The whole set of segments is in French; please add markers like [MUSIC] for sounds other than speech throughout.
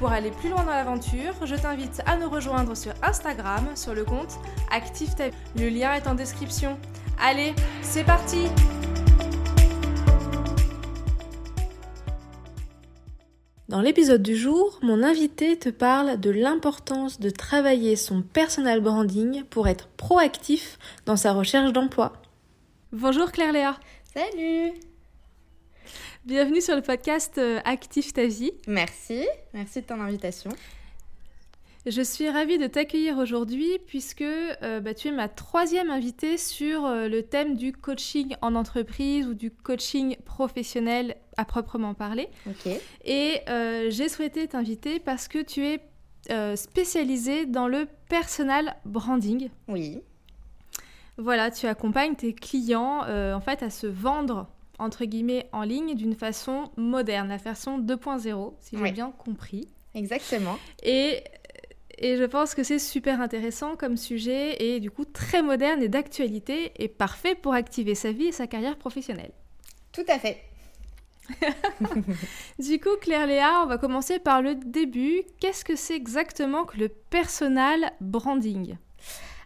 Pour aller plus loin dans l'aventure, je t'invite à nous rejoindre sur Instagram sur le compte Active ta Le lien est en description. Allez, c'est parti Dans l'épisode du jour, mon invité te parle de l'importance de travailler son personal branding pour être proactif dans sa recherche d'emploi. Bonjour Claire Léa. Salut Bienvenue sur le podcast euh, Active ta vie. Merci, merci de ton invitation. Je suis ravie de t'accueillir aujourd'hui puisque euh, bah, tu es ma troisième invitée sur euh, le thème du coaching en entreprise ou du coaching professionnel à proprement parler. Ok. Et j'ai souhaité t'inviter parce que tu es spécialisée dans le personal branding. Oui. Voilà, tu accompagnes tes clients en fait à se vendre entre guillemets en ligne d'une façon moderne, la façon 2.0, si j'ai bien compris. Exactement. Et, et je pense que c'est super intéressant comme sujet et du coup très moderne et d'actualité et parfait pour activer sa vie et sa carrière professionnelle. Tout à fait. [LAUGHS] du coup, Claire Léa, on va commencer par le début. Qu'est-ce que c'est exactement que le personal branding?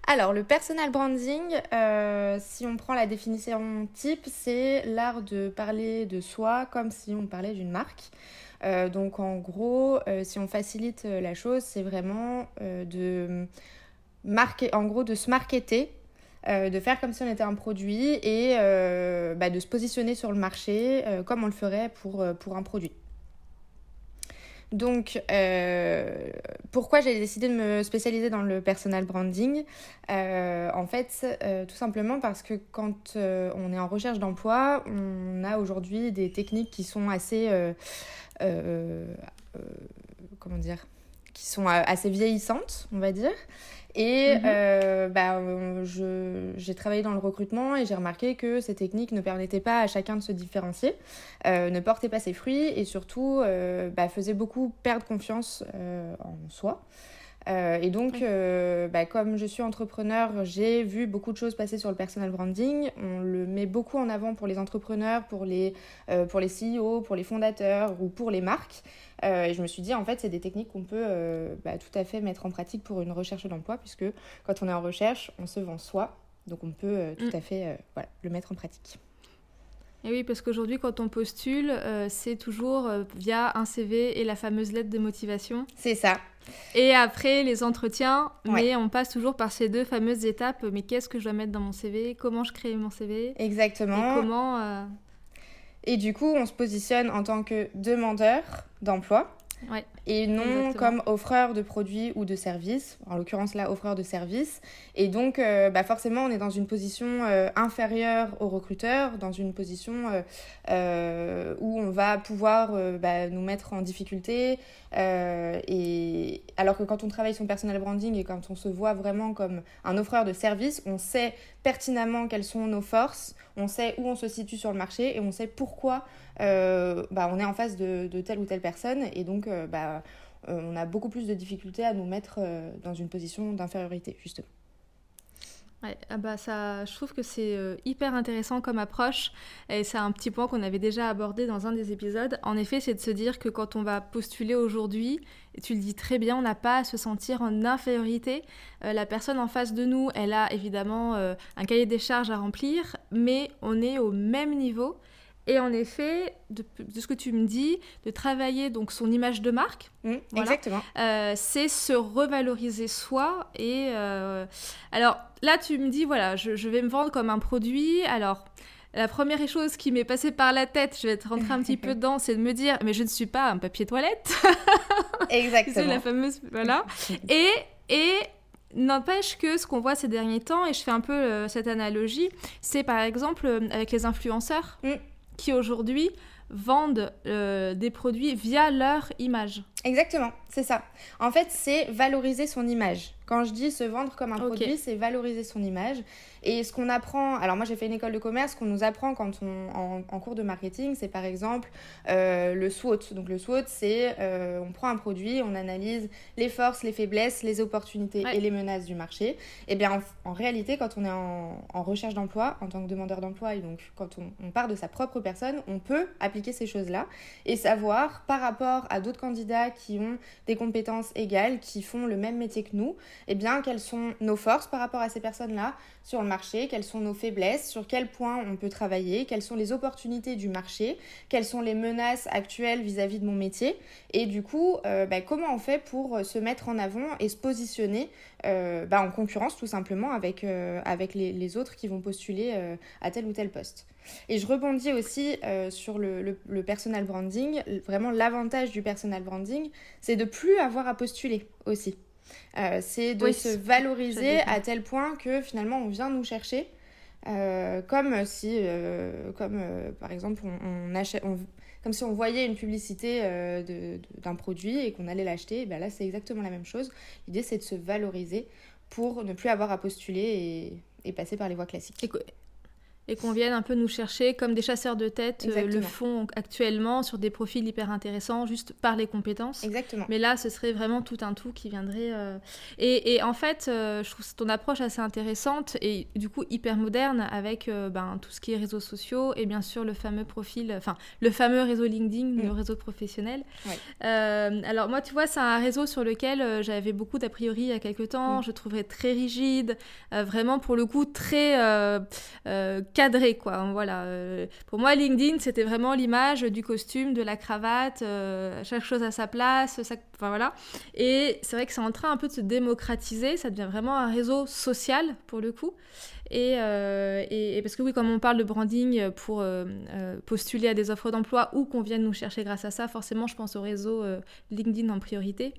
Alors, le personal branding, euh, si on prend la définition type, c'est l'art de parler de soi comme si on parlait d'une marque. Euh, donc, en gros, euh, si on facilite la chose, c'est vraiment de marquer, en gros, de se marketer, de faire comme si on était un produit et bah, de se positionner sur le marché comme on le ferait pour, pour un produit. Donc, euh, pourquoi j'ai décidé de me spécialiser dans le personal branding euh, En fait, euh, tout simplement parce que quand on est en recherche d'emploi, on a aujourd'hui des techniques qui sont assez... comment dire Qui sont assez vieillissantes, on va dire. Et mhm. euh, bah, j'ai travaillé dans le recrutement et j'ai remarqué que ces techniques ne permettaient pas à chacun de se différencier, euh, ne portaient pas ses fruits et surtout euh, bah, faisaient beaucoup perdre confiance en soi. Et donc, bah, comme je suis entrepreneur, j'ai vu beaucoup de choses passer sur le personal branding. On le met beaucoup en avant pour les entrepreneurs, pour les, pour les CEO, pour les fondateurs ou pour les marques. Euh, et je me suis dit, en fait, c'est des techniques qu'on peut euh, bah, tout à fait mettre en pratique pour une recherche d'emploi, puisque quand on est en recherche, on se vend soi. Donc on peut euh, tout mm. à fait voilà, le mettre en pratique. Et oui, parce qu'aujourd'hui, quand on postule, c'est toujours via un CV et la fameuse lettre de motivation. C'est ça. Et après, les entretiens, mais on passe toujours par ces deux fameuses étapes. Mais qu'est-ce que je dois mettre dans mon CV Comment je crée mon CV Exactement. Et comment et du coup, on se positionne en tant que demandeur d'emploi. Et non comme offreur de produits ou de services, en l'occurrence là, offreur de services. Et donc, euh, bah forcément, on est dans une position euh, inférieure au recruteur, dans une position euh, où on va pouvoir bah, nous mettre en difficulté. et alors que quand on travaille son personal branding et quand on se voit vraiment comme un offreur de services, on sait pertinemment quelles sont nos forces, on sait où on se situe sur le marché et on sait pourquoi bah, on est en face de, telle ou telle personne et donc euh, bah, euh, on a beaucoup plus de difficultés à nous mettre dans une position d'infériorité justement. Ah bah ça, je trouve que c'est hyper intéressant comme approche et c'est un petit point qu'on avait déjà abordé dans un des épisodes. En effet, c'est de se dire que quand on va postuler aujourd'hui, tu le dis très bien, on n'a pas à se sentir en infériorité. la personne en face de nous, elle a évidemment un cahier des charges à remplir, mais on est au même niveau et en effet, de, ce que tu me dis, de travailler donc son image de marque, mmh, exactement, euh, c'est se revaloriser soi. Et euh, alors là, tu me dis voilà, je, vais me vendre comme un produit. Alors la première chose qui m'est passée par la tête, je vais être rentrée un petit peu [LAUGHS] dedans, c'est de me dire mais je ne suis pas un papier toilette. [LAUGHS] exactement. c'est la fameuse voilà. [LAUGHS] Et et N'empêche que ce qu'on voit ces derniers temps, et je fais un peu euh, cette analogie, c'est par exemple avec les influenceurs. Mmh qui aujourd'hui vendent euh, des produits via leur image. Exactement, c'est ça. En fait, c'est valoriser son image. Quand je dis se vendre comme un produit, c'est valoriser son image. Et ce qu'on apprend, alors moi j'ai fait une école de commerce, ce qu'on nous apprend quand on en, cours de marketing, c'est par exemple euh, le SWOT. Donc le SWOT, c'est euh, on prend un produit, on analyse les forces, les faiblesses, les opportunités et les menaces du marché. Et eh bien en, réalité, quand on est en, recherche d'emploi, en tant que demandeur d'emploi, et donc quand on, on part de sa propre personne, on peut appliquer ces choses-là et savoir par rapport à d'autres candidats qui ont des compétences égales, qui font le même métier que nous, eh bien, quelles sont nos forces par rapport à ces personnes-là sur le marché, quelles sont nos faiblesses, sur quel point on peut travailler, quelles sont les opportunités du marché, quelles sont les menaces actuelles vis-à-vis de mon métier, et du coup, euh, bah, comment on fait pour se mettre en avant et se positionner euh, bah, en concurrence tout simplement avec, euh, avec les, autres qui vont postuler à tel ou tel poste. Et je rebondis aussi sur le, le, personal branding. Vraiment, l'avantage du personal branding, c'est de plus avoir à postuler aussi. Euh, c'est de se valoriser à tel point que finalement on vient nous chercher. Euh, comme si, euh, comme par exemple, on, achète, comme si on voyait une publicité d'un produit et qu'on allait l'acheter, ben là c'est exactement la même chose. L'idée c'est de se valoriser pour ne plus avoir à postuler et, et passer par les voies classiques et qu'on vienne un peu nous chercher comme des chasseurs de tête euh, le font actuellement sur des profils hyper intéressants juste par les compétences. Exactement. Mais là, ce serait vraiment tout un tout qui viendrait. Euh, et, et, en fait, euh, je trouve ton approche assez intéressante et du coup hyper moderne avec ben, tout ce qui est réseaux sociaux et bien sûr le fameux profil, enfin le fameux réseau LinkedIn, le mm. réseau professionnel. alors moi, tu vois, c'est un réseau sur lequel j'avais beaucoup d'a priori il y a quelques temps. Mm. Je trouverais très rigide, vraiment pour le coup très cadré, quoi. Voilà. Euh, pour moi, LinkedIn, c'était vraiment l'image du costume, de la cravate, euh, chaque chose à sa place, ça, enfin voilà. Et c'est vrai que c'est en train un peu de se démocratiser, ça devient vraiment un réseau social, pour le coup. Et, euh, et, parce que oui, comme on parle de branding pour postuler à des offres d'emploi ou qu'on vienne nous chercher grâce à ça, forcément, je pense au réseau LinkedIn en priorité.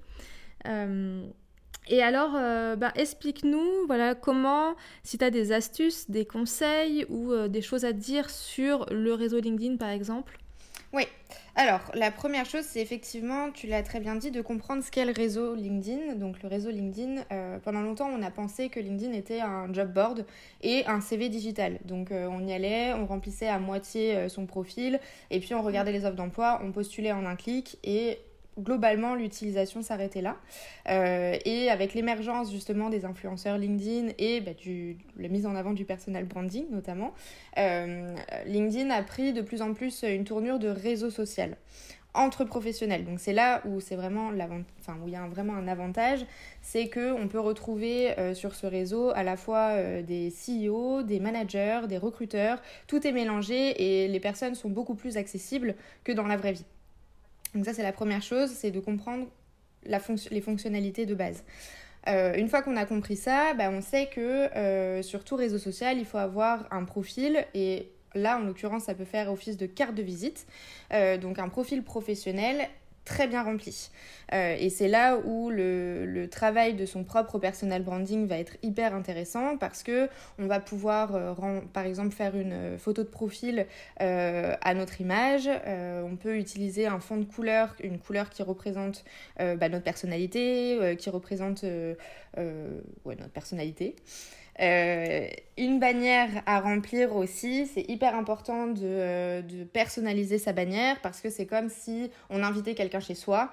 Et alors, euh, bah, explique-nous voilà, comment, si tu as des astuces, des conseils ou euh, des choses à dire sur le réseau LinkedIn par exemple? Oui, alors la première chose, c'est effectivement, tu l'as très bien dit, de comprendre ce qu'est le réseau LinkedIn. Donc le réseau LinkedIn, euh, pendant longtemps, on a pensé que LinkedIn était un job board et un CV digital. Donc on y allait, on remplissait à moitié son profil et puis on regardait les offres d'emploi, on postulait en un clic et globalement, l'utilisation s'arrêtait là. Euh, et avec l'émergence justement des influenceurs LinkedIn et bah, la mise en avant du personal branding notamment, euh, LinkedIn a pris de plus en plus une tournure de réseau social entre professionnels. Donc c'est là où c'est vraiment enfin, où il y a vraiment un avantage, c'est que on peut retrouver euh, sur ce réseau à la fois des CEO, des managers, des recruteurs, tout est mélangé et les personnes sont beaucoup plus accessibles que dans la vraie vie. Donc ça, c'est la première chose, c'est de comprendre les fonctionnalités de base. Euh, une fois qu'on a compris ça, bah, on sait que euh, sur tout réseau social, il faut avoir un profil et là, en l'occurrence, ça peut faire office de carte de visite. Euh, donc un profil professionnel très bien rempli. Euh, et c'est là où le, travail de son propre personal branding va être hyper intéressant parce que on va pouvoir, euh, par exemple, faire une euh, photo de profil à notre image. on peut utiliser un fond de couleur, une couleur qui représente bah, notre personnalité, qui représente notre personnalité. Euh, une bannière à remplir aussi, c'est hyper important de, euh, de, personnaliser sa bannière parce que c'est comme si on invitait quelqu'un chez soi.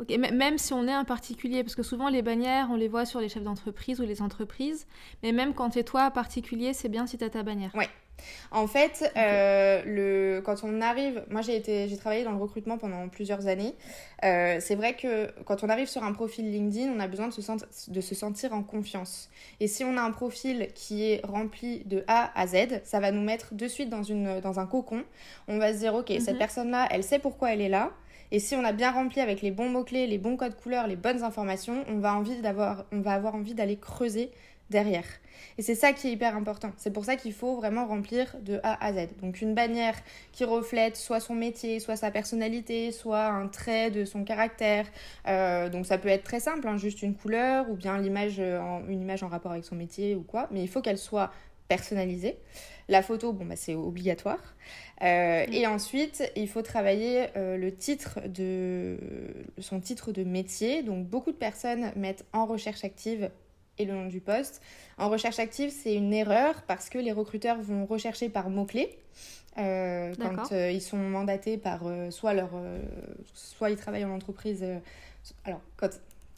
Ok, même si on est un particulier, parce que souvent les bannières, on les voit sur les chefs d'entreprise ou les entreprises, mais même quand tu es toi particulier, c'est bien si tu as ta bannière. Oui, en fait, euh, le, quand on arrive, moi j'ai été, j'ai travaillé dans le recrutement pendant plusieurs années. Euh, c'est vrai que quand on arrive sur un profil LinkedIn, on a besoin de se, de se sentir en confiance. Et si on a un profil qui est rempli de A à Z, ça va nous mettre de suite dans, une, dans un cocon. On va se dire, ok, cette mhm. personne-là, elle sait pourquoi elle est là. Et si on a bien rempli avec les bons mots-clés, les bons codes couleurs, les bonnes informations, on va, envie d'avoir, on va avoir envie d'aller creuser derrière. Et c'est ça qui est hyper important. C'est pour ça qu'il faut vraiment remplir de A à Z. Donc une bannière qui reflète soit son métier, soit sa personnalité, soit un trait de son caractère. Euh, donc ça peut être très simple, hein, juste une couleur ou bien l'image, une image en rapport avec son métier ou quoi. Mais il faut qu'elle soit personnalisé. La photo, bon, bah, c'est obligatoire. Euh, et ensuite, il faut travailler euh, le titre de son titre de métier. Donc, beaucoup de personnes mettent en recherche active et le nom du poste. En recherche active, c'est une erreur parce que les recruteurs vont rechercher par mots-clés. Euh, quand ils sont mandatés par soit leur soit ils travaillent en entreprise alors quand,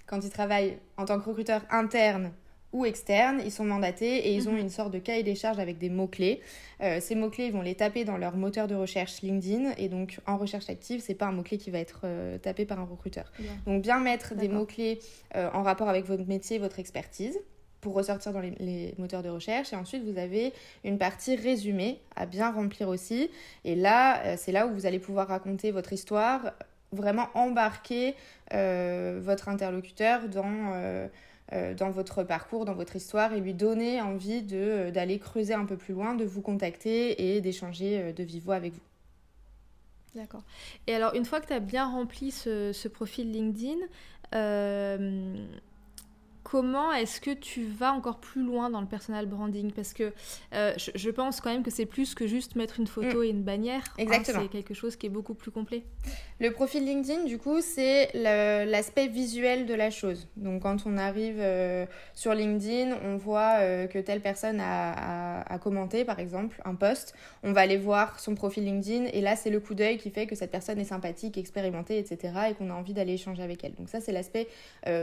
quand ils travaillent en tant que recruteur interne ou externes, ils sont mandatés et ils ont mhm. une sorte de cahier des charges avec des mots-clés. Euh, ces mots-clés, ils vont les taper dans leur moteur de recherche LinkedIn et donc en recherche active, c'est pas un mot-clé qui va être euh, tapé par un recruteur. Donc bien mettre des mots-clés euh, en rapport avec votre métier, votre expertise pour ressortir dans les, moteurs de recherche. Et ensuite, vous avez une partie résumée à bien remplir aussi. Et là, c'est là où vous allez pouvoir raconter votre histoire, vraiment embarquer votre interlocuteur dans dans votre parcours, dans votre histoire et lui donner envie euh, d'aller creuser un peu plus loin, de vous contacter et d'échanger euh, de vive voix avec vous. D'accord. Et alors, une fois que tu as bien rempli ce, ce profil LinkedIn, comment est-ce que tu vas encore plus loin dans le personal branding? Parce que euh, je, pense quand même que c'est plus que juste mettre une photo mm. et une bannière. Hein, Exactement. c'est quelque chose qui est beaucoup plus complet. Le profil LinkedIn, du coup, c'est l'aspect visuel de la chose. Donc, quand on arrive euh, sur LinkedIn, on voit euh, que telle personne a, a, commenté, par exemple, un post. On va aller voir son profil LinkedIn et là, c'est le coup d'œil qui fait que cette personne est sympathique, expérimentée, etc. et qu'on a envie d'aller échanger avec elle. Donc, ça, c'est l'aspect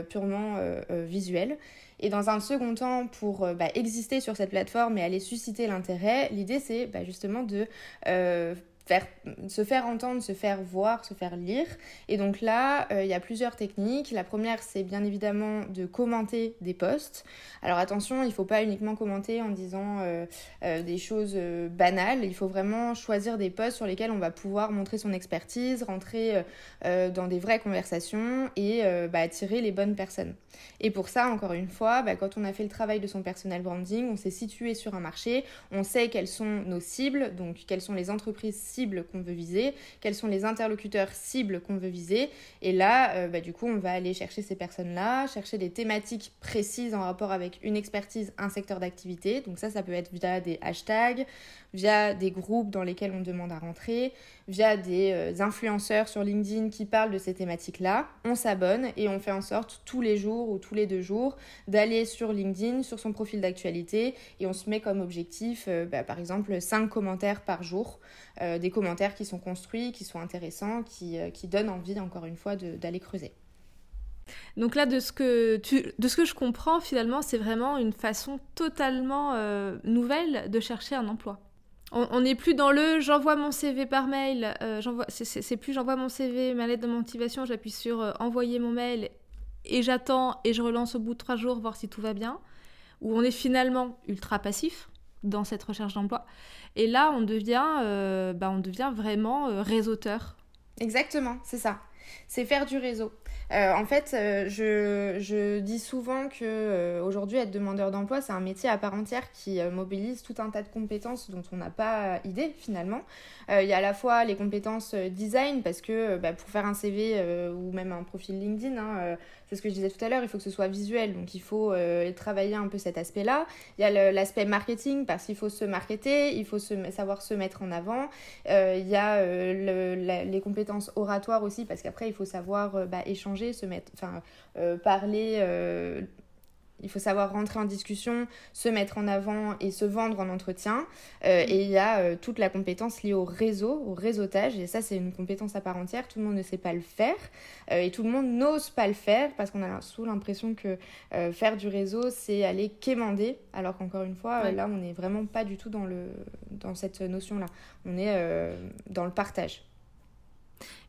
purement visuel. Et dans un second temps, pour euh, bah, exister sur cette plateforme et aller susciter l'intérêt, l'idée c'est bah, justement de euh, se faire entendre, se faire voir, se faire lire. Et donc là, euh, il y a plusieurs techniques. La première, c'est bien évidemment de commenter des posts. Alors attention, il ne faut pas uniquement commenter en disant euh, euh, des choses banales. Il faut vraiment choisir des posts sur lesquels on va pouvoir montrer son expertise, rentrer dans des vraies conversations et bah, attirer les bonnes personnes. Et pour ça, encore une fois, bah, quand on a fait le travail de son personal branding, on s'est situé sur un marché, on sait quelles sont nos cibles, donc quelles sont les entreprises cibles qu'on veut viser, quels sont les interlocuteurs cibles qu'on veut viser. Et là, euh, bah, du coup, on va aller chercher ces personnes-là, chercher des thématiques précises en rapport avec une expertise, un secteur d'activité. Donc ça, ça peut être via des hashtags, via des groupes dans lesquels on demande à rentrer, via des euh, influenceurs sur LinkedIn qui parlent de ces thématiques-là. On s'abonne et on fait en sorte tous les jours ou tous les deux jours d'aller sur LinkedIn, sur son profil d'actualité et on se met comme objectif, euh, bah, par exemple, 5 commentaires par jour, des commentaires qui sont construits, qui sont intéressants, qui, qui donnent envie, encore une fois, d'aller creuser. Donc là, de ce que, je comprends, finalement, c'est vraiment une façon totalement nouvelle de chercher un emploi. On n'est plus dans le j'envoie mon CV par mail, euh, c'est plus j'envoie mon CV, ma lettre de motivation, j'appuie sur euh, envoyer mon mail et j'attends et je relance au bout de trois jours voir si tout va bien, où on est finalement ultra passif dans cette recherche d'emploi. Et là, on devient, euh, bah, on devient vraiment réseauteur. Exactement, c'est ça. C'est faire du réseau. Euh, en fait, euh, je, dis souvent que euh, aujourd'hui être demandeur d'emploi, c'est un métier à part entière qui mobilise tout un tas de compétences dont on n'a pas idée finalement. Il y a à la fois les compétences design parce que bah, pour faire un CV ou même un profil LinkedIn, hein, c'est ce que je disais tout à l'heure, il faut que ce soit visuel, donc il faut travailler un peu cet aspect-là. Il y a l'aspect marketing parce qu'il faut se marketer, il faut savoir se mettre en avant. Il y a les compétences oratoires aussi parce qu'après il faut savoir bah, échanger se mettre, enfin, euh, parler. Euh, il faut savoir rentrer en discussion, se mettre en avant et se vendre en entretien. Euh, et il y a toute la compétence liée au réseau, au réseautage. Et ça, c'est une compétence à part entière. Tout le monde ne sait pas le faire. et tout le monde n'ose pas le faire parce qu'on a sous l'impression que faire du réseau, c'est aller quémander. Alors qu'encore une fois, là, on n'est vraiment pas du tout dans, le, dans cette notion-là. On est dans le partage.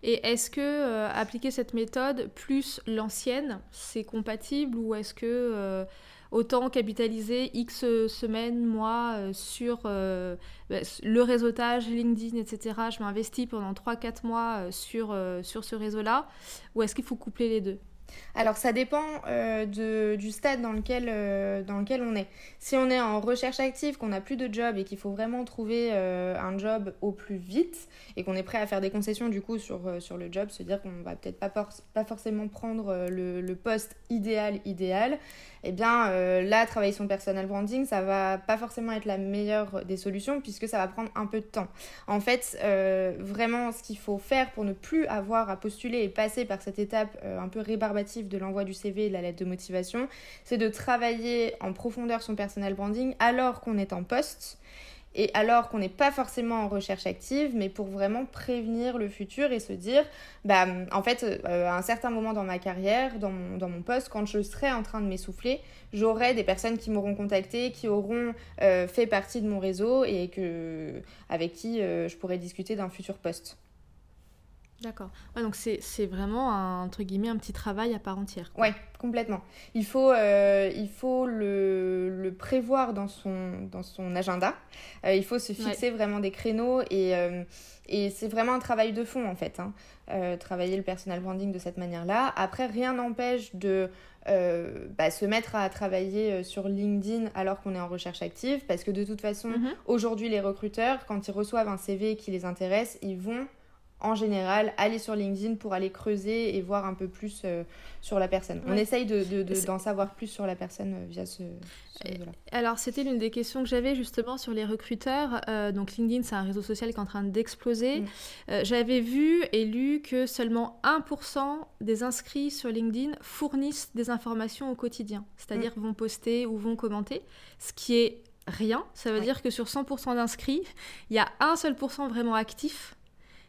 Et est-ce que euh, appliquer cette méthode plus l'ancienne, c'est compatible ou est-ce que euh, autant capitaliser X semaines, mois euh, sur bah, le réseautage, LinkedIn, etc. Je m'investis pendant 3-4 mois sur, sur ce réseau-là ou est-ce qu'il faut coupler les deux? Alors ça dépend euh, du stade dans lequel, euh, dans lequel on est. Si on est en recherche active, qu'on n'a plus de job et qu'il faut vraiment trouver euh, un job au plus vite et qu'on est prêt à faire des concessions du coup sur, le job, se dire qu'on va peut-être pas, pas forcément prendre le, le, poste idéal idéal, eh bien là travailler son personal branding ça va pas forcément être la meilleure des solutions puisque ça va prendre un peu de temps. En fait vraiment ce qu'il faut faire pour ne plus avoir à postuler et passer par cette étape un peu rébarbative de l'envoi du CV et de la lettre de motivation, c'est de travailler en profondeur son personal branding alors qu'on est en poste et alors qu'on n'est pas forcément en recherche active, mais pour vraiment prévenir le futur et se dire, bah, en fait, euh, à un certain moment dans ma carrière, dans mon, poste, quand je serai en train de m'essouffler, j'aurai des personnes qui m'auront contacté, qui auront euh, fait partie de mon réseau et avec qui euh, je pourrai discuter d'un futur poste. D'accord. donc c'est vraiment un, entre guillemets un petit travail à part entière. Oui, complètement. Il faut, euh, il faut le, le, prévoir dans son, dans son agenda. Euh, il faut se fixer vraiment des créneaux et, euh, et c'est vraiment un travail de fond en fait. Hein. travailler le personal branding de cette manière-là. Après, rien n'empêche de bah, se mettre à travailler sur LinkedIn alors qu'on est en recherche active parce que de toute façon, mhm. aujourd'hui, les recruteurs, quand ils reçoivent un CV qui les intéresse, ils vont en général, aller sur LinkedIn pour aller creuser et voir un peu plus euh, sur la personne. On essaye d'en de, de, savoir plus sur la personne euh, via ce, réseau-là. Alors, c'était l'une des questions que j'avais justement sur les recruteurs. Euh, donc, LinkedIn, c'est un réseau social qui est en train d'exploser. Mm. j'avais vu et lu que seulement 1% des inscrits sur LinkedIn fournissent des informations au quotidien, c'est-à-dire mm. vont poster ou vont commenter, ce qui est rien. Ça veut dire que sur 100% d'inscrits, il y a un seul pourcent vraiment actif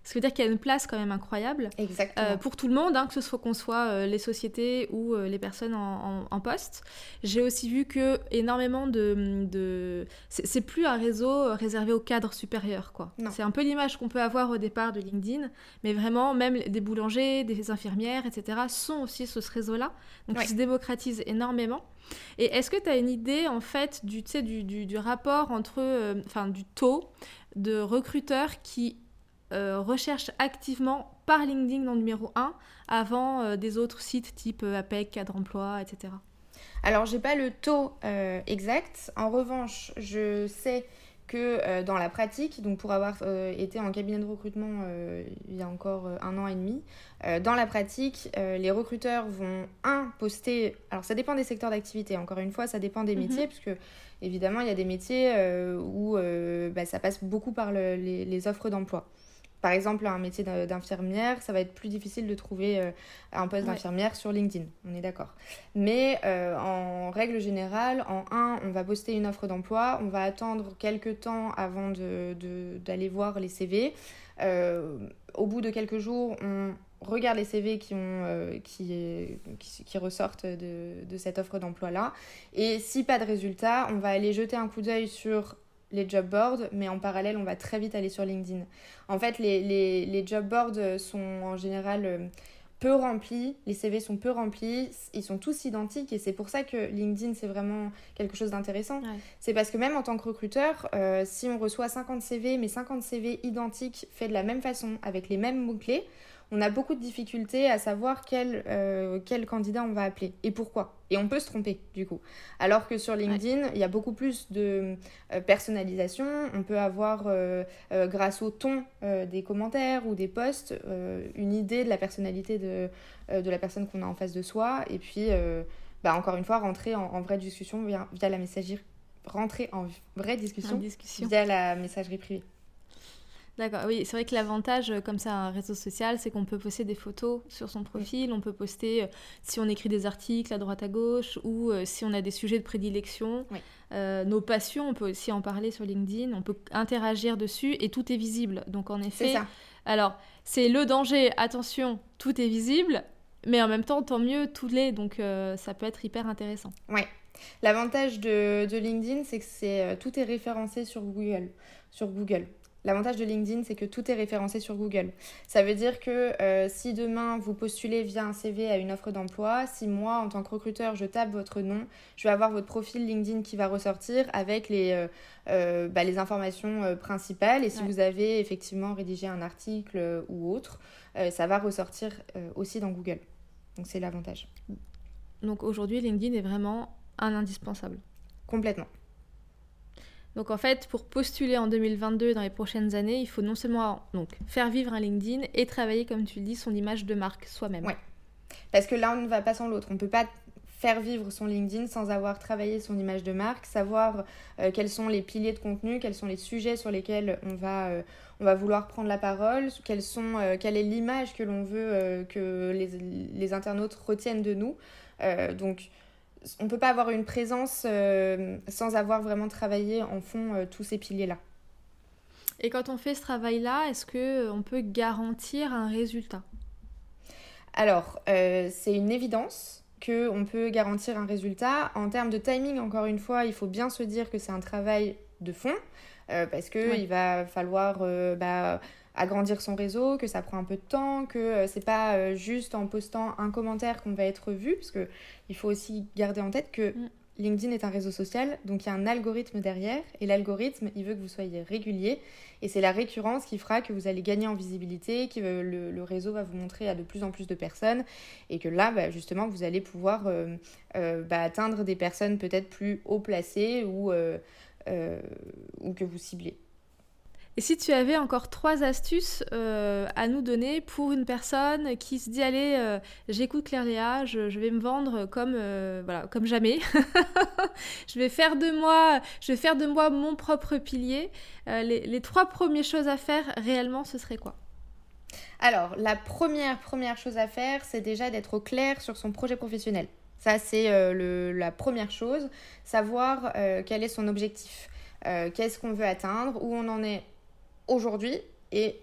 ce qui veut dire qu'il y a une place quand même incroyable euh, pour tout le monde, hein, que ce soit qu'on soit euh, les sociétés ou euh, les personnes en, poste. J'ai aussi vu que énormément de, de... c'est plus un réseau réservé au cadre supérieur, quoi. C'est un peu l'image qu'on peut avoir au départ de LinkedIn, mais vraiment même des boulangers, des infirmières, etc. sont aussi sur ce réseau-là, donc ils se démocratisent énormément. Et est-ce que tu as une idée en fait du, du, du, du rapport entre, enfin du taux de recruteurs qui euh, recherche activement par LinkedIn en numéro 1 avant euh, des autres sites type euh, APEC, Cadre Emploi, etc. Alors, j'ai pas le taux exact. En revanche, je sais que dans la pratique, donc pour avoir été en cabinet de recrutement il y a encore un an et demi, dans la pratique, les recruteurs vont, un, poster. Alors, ça dépend des secteurs d'activité, encore une fois, ça dépend des mhm. métiers, puisque évidemment, il y a des métiers où bah, ça passe beaucoup par les offres d'emploi. Par exemple, un métier d'infirmière, ça va être plus difficile de trouver euh, un poste d'infirmière sur LinkedIn, on est d'accord. Mais euh, en règle générale, en un, on va poster une offre d'emploi, on va attendre quelques temps avant d'aller de, voir les CV. Euh, au bout de quelques jours, on regarde les CV qui, ont, qui, qui, ressortent de, de cette offre d'emploi-là. Et si pas de résultat, on va aller jeter un coup d'œil sur les job boards, mais en parallèle, on va très vite aller sur LinkedIn. En fait, les, les, les job boards sont en général euh, peu remplis, les CV sont peu remplis, ils sont tous identiques et c'est pour ça que LinkedIn c'est vraiment quelque chose d'intéressant. C'est parce que même en tant que recruteur, euh, si on reçoit 50 CV, mais 50 CV identiques faits de la même façon, avec les mêmes mots-clés, on a beaucoup de difficultés à savoir quel, euh, quel candidat on va appeler et pourquoi. Et on peut se tromper du coup. Alors que sur LinkedIn, il y a beaucoup plus de euh, personnalisation. On peut avoir, euh, grâce au ton des commentaires ou des posts, une idée de la personnalité de, de la personne qu'on a en face de soi. Et puis, bah, encore une fois, rentrer en, vraie discussion via, via, la messagerie. Rentrer en vraie discussion. via la messagerie privée. D'accord, oui, c'est vrai que l'avantage, euh, comme ça, un réseau social, c'est qu'on peut poster des photos sur son profil, on peut poster euh, si on écrit des articles à droite à gauche ou euh, si on a des sujets de prédilection. nos passions, on peut aussi en parler sur LinkedIn, on peut interagir dessus et tout est visible. Donc en effet, ça. alors c'est le danger, attention, tout est visible, mais en même temps, tant mieux, tout l'est, donc ça peut être hyper intéressant. Ouais. L'avantage de, de, LinkedIn, c'est que c'est tout est référencé sur Google. Sur Google. L'avantage de LinkedIn, c'est que tout est référencé sur Google. Ça veut dire que euh, si demain vous postulez via un CV à une offre d'emploi, si moi, en tant que recruteur, je tape votre nom, je vais avoir votre profil LinkedIn qui va ressortir avec les, euh, euh, bah, les informations principales. Et si vous avez effectivement rédigé un article ou autre, ça va ressortir aussi dans Google. Donc c'est l'avantage. Donc aujourd'hui, LinkedIn est vraiment un indispensable. Complètement. Donc en fait, pour postuler en 2022 dans les prochaines années, il faut non seulement donc, faire vivre un LinkedIn et travailler, comme tu le dis, son image de marque soi-même. Ouais. Parce que l'un ne va pas sans l'autre. On ne peut pas faire vivre son LinkedIn sans avoir travaillé son image de marque, savoir euh, quels sont les piliers de contenu, quels sont les sujets sur lesquels on va, euh, on va vouloir prendre la parole, quels sont, euh, quelle est l'image que l'on veut que les, les, internautes retiennent de nous. donc, on ne peut pas avoir une présence sans avoir vraiment travaillé en fond tous ces piliers-là. Et quand on fait ce travail-là, est-ce qu'on peut garantir un résultat? Alors, c'est une évidence qu'on peut garantir un résultat. En termes de timing, encore une fois, il faut bien se dire que c'est un travail de fond, euh, parce qu'il il va falloir euh, bah, agrandir son réseau, que ça prend un peu de temps, que euh, c'est pas juste en postant un commentaire qu'on va être vu, parce qu'il faut aussi garder en tête que mm. LinkedIn est un réseau social, donc il y a un algorithme derrière, et l'algorithme, il veut que vous soyez régulier, et c'est la récurrence qui fera que vous allez gagner en visibilité, que le, réseau va vous montrer à de plus en plus de personnes, et que là, bah, justement, vous allez pouvoir euh, euh, bah, atteindre des personnes peut-être plus haut placées ou, euh, ou que vous ciblez. Et si tu avais encore trois astuces euh, à nous donner pour une personne qui se dit allez, euh, j'écoute Claire Léa, je, vais me vendre comme euh, voilà comme jamais, [LAUGHS] je vais faire de moi, je vais faire de moi mon propre pilier. Les, les, trois premières choses à faire réellement, ce serait quoi? Alors la première première chose à faire, c'est déjà d'être au clair sur son projet professionnel. Ça c'est la première chose, savoir quel est son objectif. qu'est-ce qu'on veut atteindre, où on en est aujourd'hui et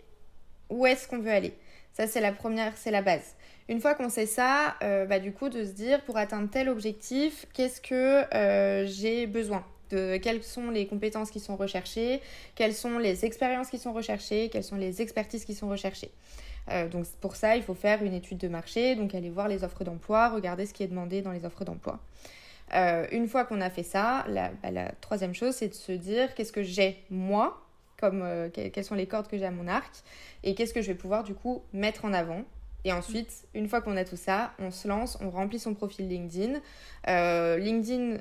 où est-ce qu'on veut aller. Ça, c'est la première, c'est la base. Une fois qu'on sait ça, euh, bah, du coup, de se dire pour atteindre tel objectif, qu'est-ce que euh, j'ai besoin de quelles sont les compétences qui sont recherchées, quelles sont les expériences qui sont recherchées, quelles sont les expertises qui sont recherchées. Euh, donc pour ça, il faut faire une étude de marché, donc aller voir les offres d'emploi, regarder ce qui est demandé dans les offres d'emploi. une fois qu'on a fait ça, bah, la troisième chose, c'est de se dire qu'est-ce que j'ai moi euh, quelles sont les cordes que j'ai à mon arc et qu'est-ce que je vais pouvoir du coup mettre en avant. Et ensuite, une fois qu'on a tout ça, on se lance, on remplit son profil LinkedIn. Euh, LinkedIn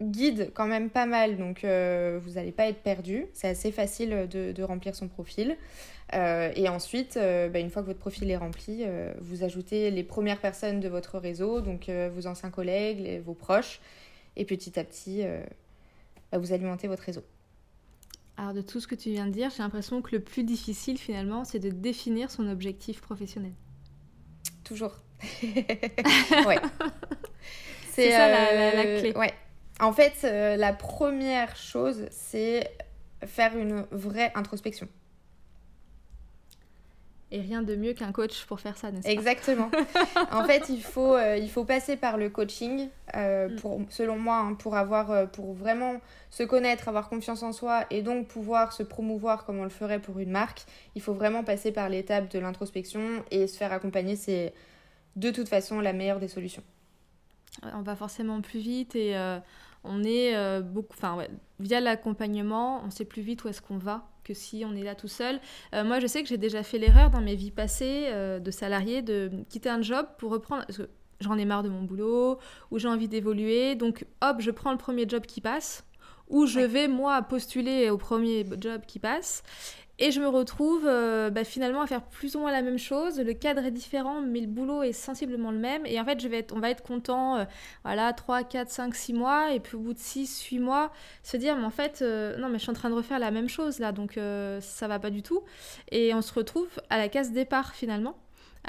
guide quand même pas mal, donc euh, vous n'allez pas être perdu. C'est assez facile de, remplir son profil. et ensuite, bah, une fois que votre profil est rempli, vous ajoutez les premières personnes de votre réseau, donc vos anciens collègues, vos proches, et petit à petit, bah, vous alimentez votre réseau. Alors de tout ce que tu viens de dire, j'ai l'impression que le plus difficile finalement, c'est de définir son objectif professionnel. Toujours. [LAUGHS] ouais. C'est ça la, euh, clé. Ouais. En fait, euh, la première chose, c'est faire une vraie introspection. Et rien de mieux qu'un coach pour faire ça, n'est-ce pas Exactement. [LAUGHS] en fait, il faut, euh, il faut passer par le coaching, euh, mm. pour, selon moi, hein, pour, avoir, euh, pour vraiment se connaître, avoir confiance en soi et donc pouvoir se promouvoir comme on le ferait pour une marque. Il faut vraiment passer par l'étape de l'introspection et se faire accompagner. C'est de toute façon la meilleure des solutions. On va forcément plus vite et on est beaucoup. Enfin, via l'accompagnement, on sait plus vite où est-ce qu'on va que si on est là tout seul. Euh, moi, je sais que j'ai déjà fait l'erreur dans mes vies passées euh, de salarié de quitter un job pour reprendre. Parce que j'en ai marre de mon boulot, ou j'ai envie d'évoluer. Donc, hop, je prends le premier job qui passe, ou je vais, moi, postuler au premier job qui passe. Et je me retrouve euh, bah, finalement à faire plus ou moins la même chose. Le cadre est différent, mais le boulot est sensiblement le même. Et en fait, on va être content, euh, voilà, 3, 4, 5, 6 mois. Et puis au bout de 6, 8 mois, se dire, mais en fait, euh, non, mais je suis en train de refaire la même chose là, donc ça va pas du tout. Et on se retrouve à la case départ finalement.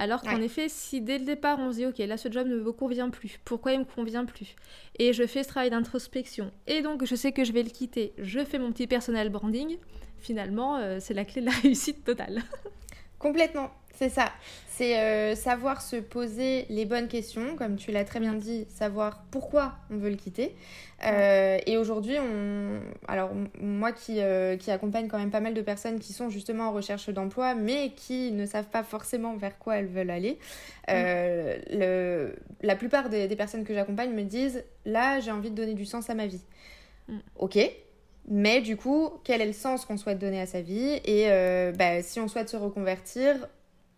Alors qu'en effet, si dès le départ on se dit ok là ce job ne me convient plus, pourquoi il me convient plus? Et je fais ce travail d'introspection. Et donc je sais que je vais le quitter, je fais mon petit personnel branding, finalement, euh, c'est la clé de la [LAUGHS] réussite totale. Complètement, c'est ça. C'est euh, savoir se poser les bonnes questions, comme tu l'as très bien dit, savoir pourquoi on veut le quitter. Euh, et aujourd'hui, on... alors moi qui, qui accompagne quand même pas mal de personnes qui sont justement en recherche d'emploi, mais qui ne savent pas forcément vers quoi elles veulent aller, le... la plupart des, des personnes que j'accompagne me disent, là, j'ai envie de donner du sens à ma vie. Mm. Ok, mais du coup, quel est le sens qu'on souhaite donner à sa vie? Et euh, bah, si on souhaite se reconvertir,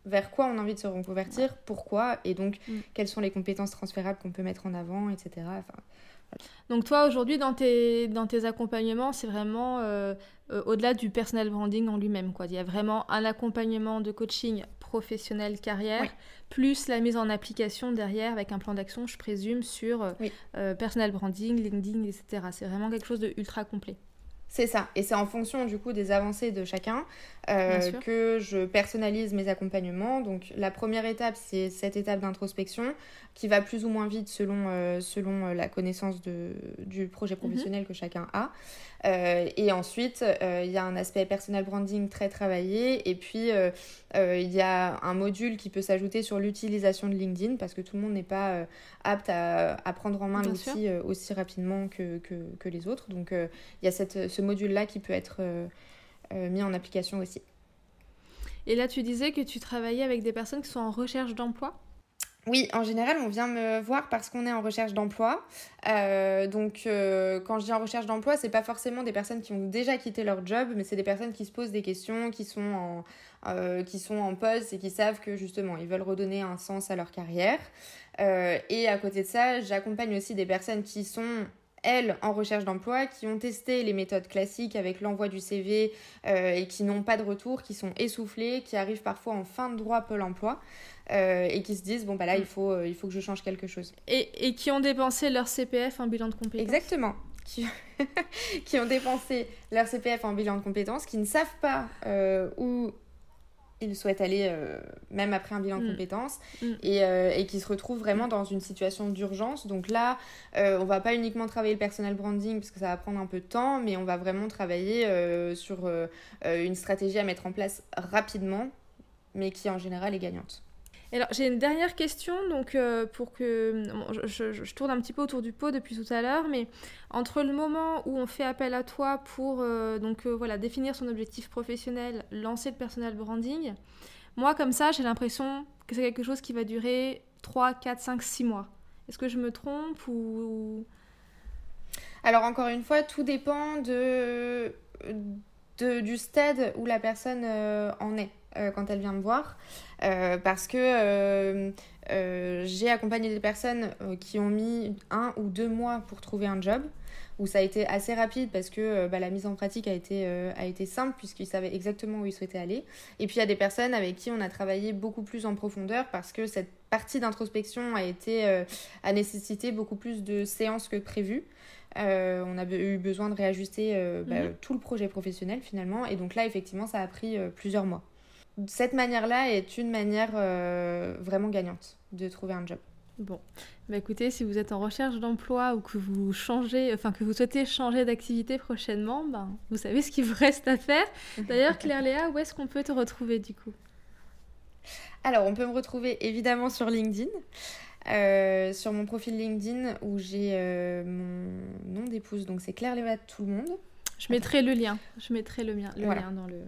vers quoi on a envie de se reconvertir, pourquoi, et donc mm. quelles sont les compétences transférables qu'on peut mettre en avant, etc. donc toi, aujourd'hui, dans tes, dans tes accompagnements, c'est vraiment euh, euh, au-delà du personal branding en lui-même. Quoi. Il y a vraiment un accompagnement de coaching professionnel carrière, plus la mise en application derrière avec un plan d'action, je présume, sur euh, personal branding, LinkedIn, etc. C'est vraiment quelque chose de ultra complet. C'est ça. Et c'est en fonction du coup des avancées de chacun euh, que je personnalise mes accompagnements. Donc la première étape, c'est cette étape d'introspection qui va plus ou moins vite selon, euh, selon euh, la connaissance de, du projet mhm. professionnel que chacun a. et ensuite, il y a un aspect personal branding très travaillé. Et puis, il y a un module qui peut s'ajouter sur l'utilisation de LinkedIn parce que tout le monde n'est pas apte à, à, prendre en main l'outil aussi rapidement que, que, que, les autres. Donc, il y a cette, ce module-là qui peut être mis en application aussi. Et là, tu disais que tu travaillais avec des personnes qui sont en recherche d'emploi? Oui, en général, on vient me voir parce qu'on est en recherche d'emploi. Euh, donc, euh, quand je dis en recherche d'emploi, c'est pas forcément des personnes qui ont déjà quitté leur job, mais c'est des personnes qui se posent des questions, qui sont en, euh, qui sont en pause et qui savent que justement, ils veulent redonner un sens à leur carrière. et à côté de ça, j'accompagne aussi des personnes qui sont elles, en recherche d'emploi, qui ont testé les méthodes classiques avec l'envoi du CV et qui n'ont pas de retour, qui sont essoufflées, qui arrivent parfois en fin de droit Pôle emploi euh, et qui se disent bon, bah là, il faut, euh, il faut que je change quelque chose. Et, et, qui ont dépensé leur CPF en bilan de compétences. Exactement. Qui, [LAUGHS] qui ont dépensé leur CPF en bilan de compétences, qui ne savent pas où ils souhaitent aller euh, même après un bilan de mm. compétences mm. Et, euh, et, qui se retrouvent vraiment dans une situation d'urgence. Donc là, euh, on va pas uniquement travailler le personal branding parce que ça va prendre un peu de temps, mais on va vraiment travailler sur une stratégie à mettre en place rapidement, mais qui en général est gagnante. Alors, j'ai une dernière question, donc euh, pour que je, tourne un petit peu autour du pot depuis tout à l'heure, mais entre le moment où on fait appel à toi pour euh, donc euh, voilà définir son objectif professionnel, lancer le personal branding, moi comme ça, j'ai l'impression que c'est quelque chose qui va durer 3, 4, 5, 6 mois. Est-ce que je me trompe ou Alors encore une fois, tout dépend de, du stade où la personne en est. Euh, quand elle vient me voir euh, parce que euh, j'ai accompagné des personnes qui ont mis un ou deux mois pour trouver un job où ça a été assez rapide parce que bah, la mise en pratique a été, a été simple puisqu'ils savaient exactement où ils souhaitaient aller. Et puis il y a des personnes avec qui on a travaillé beaucoup plus en profondeur parce que cette partie d'introspection a été a nécessité beaucoup plus de séances que prévu. on a eu besoin de réajuster bah, mhm. tout le projet professionnel finalement et donc là effectivement ça a pris plusieurs mois cette manière-là est une manière euh, vraiment gagnante de trouver un job. Bon, bah écoutez, si vous êtes en recherche d'emploi ou que vous changez, enfin que vous souhaitez changer d'activité prochainement, ben, vous savez ce qu'il vous reste à faire. D'ailleurs, Claire Léa, où est-ce qu'on peut te retrouver du coup? Alors, on peut me retrouver évidemment sur LinkedIn. Euh, sur mon profil LinkedIn où j'ai euh, mon nom d'épouse, donc c'est Claire Léa tout le monde. Je mettrai le lien, je mettrai le, mien, le lien dans le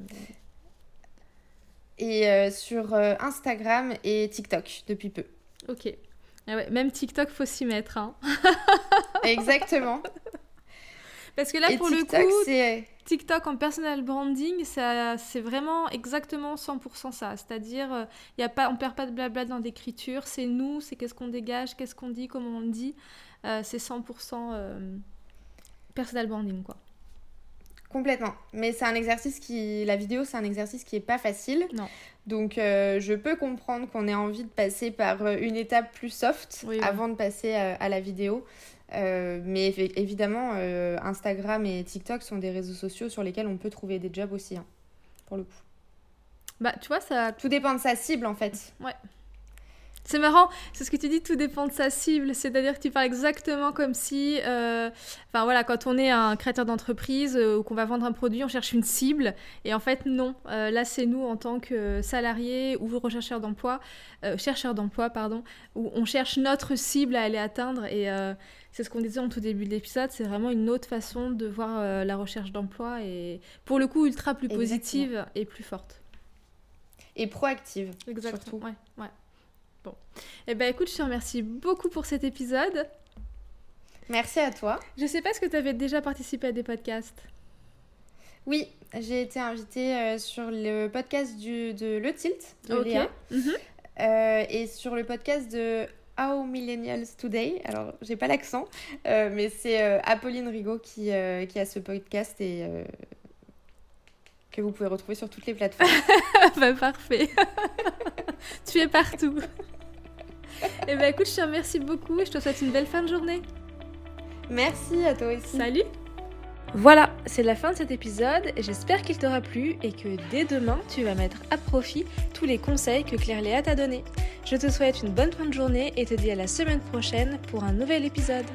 et euh, sur euh, Instagram et TikTok depuis peu. Ok. Ah ouais, même TikTok, faut s'y mettre. Hein. [LAUGHS] Don't Parce que là, pour le coup, TikTok en personal branding, c'est vraiment exactement 100% ça. C'est-à-dire, euh, y a pas, on perd pas de blabla dans l'écriture. C'est nous, c'est qu'est-ce qu'on dégage, qu'est-ce qu'on dit, comment on le dit. c'est 100% personal branding, quoi. Complètement. Mais c'est un exercice qui. La vidéo, c'est un exercice qui est pas facile. Non. Donc, euh, je peux comprendre qu'on ait envie de passer par euh, une étape plus soft avant de passer à, la vidéo. Euh, mais évidemment, Instagram et TikTok sont des réseaux sociaux sur lesquels on peut trouver des jobs aussi, hein, pour le coup. Bah, tu vois, ça. Tout dépend de sa cible, en fait. Ouais. C'est marrant, c'est ce que tu dis, tout dépend de sa cible. C'est-à-dire que tu parles exactement comme si, euh, enfin voilà, quand on est un créateur d'entreprise euh, ou qu'on va vendre un produit, on cherche une cible. Et en fait, non. Euh, là, c'est nous en tant que salariés ou rechercheurs d'emploi, chercheurs d'emploi, pardon, où on cherche notre cible à aller atteindre. Et c'est ce qu'on disait en tout début de l'épisode, c'est vraiment une autre façon de voir la recherche d'emploi et pour le coup ultra plus positive et plus forte. Et proactive. Exactement. Ouais, ouais. Bon. Eh ben écoute, je te remercie beaucoup pour cet épisode. Merci à toi. Je sais pas, est-ce que tu avais déjà participé à des podcasts Oui, j'ai été invitée sur le podcast du, de Le Tilt de Léa. Mhm. et sur le podcast de How Millennials Today. Alors, j'ai pas l'accent, mais c'est Apolline Rigaud qui, qui a ce podcast et que vous pouvez retrouver sur toutes les plateformes. [LAUGHS] bah, parfait. [LAUGHS] tu es partout. [LAUGHS] Eh bien, écoute, je te remercie beaucoup et je te souhaite une belle fin de journée. Merci à toi aussi. Salut. Voilà, c'est la fin de cet épisode. J'espère qu'il t'aura plu et que dès demain, tu vas mettre à profit tous les conseils que Claire Léa t'a donnés. Je te souhaite une bonne fin de journée et te dis à la semaine prochaine pour un nouvel épisode.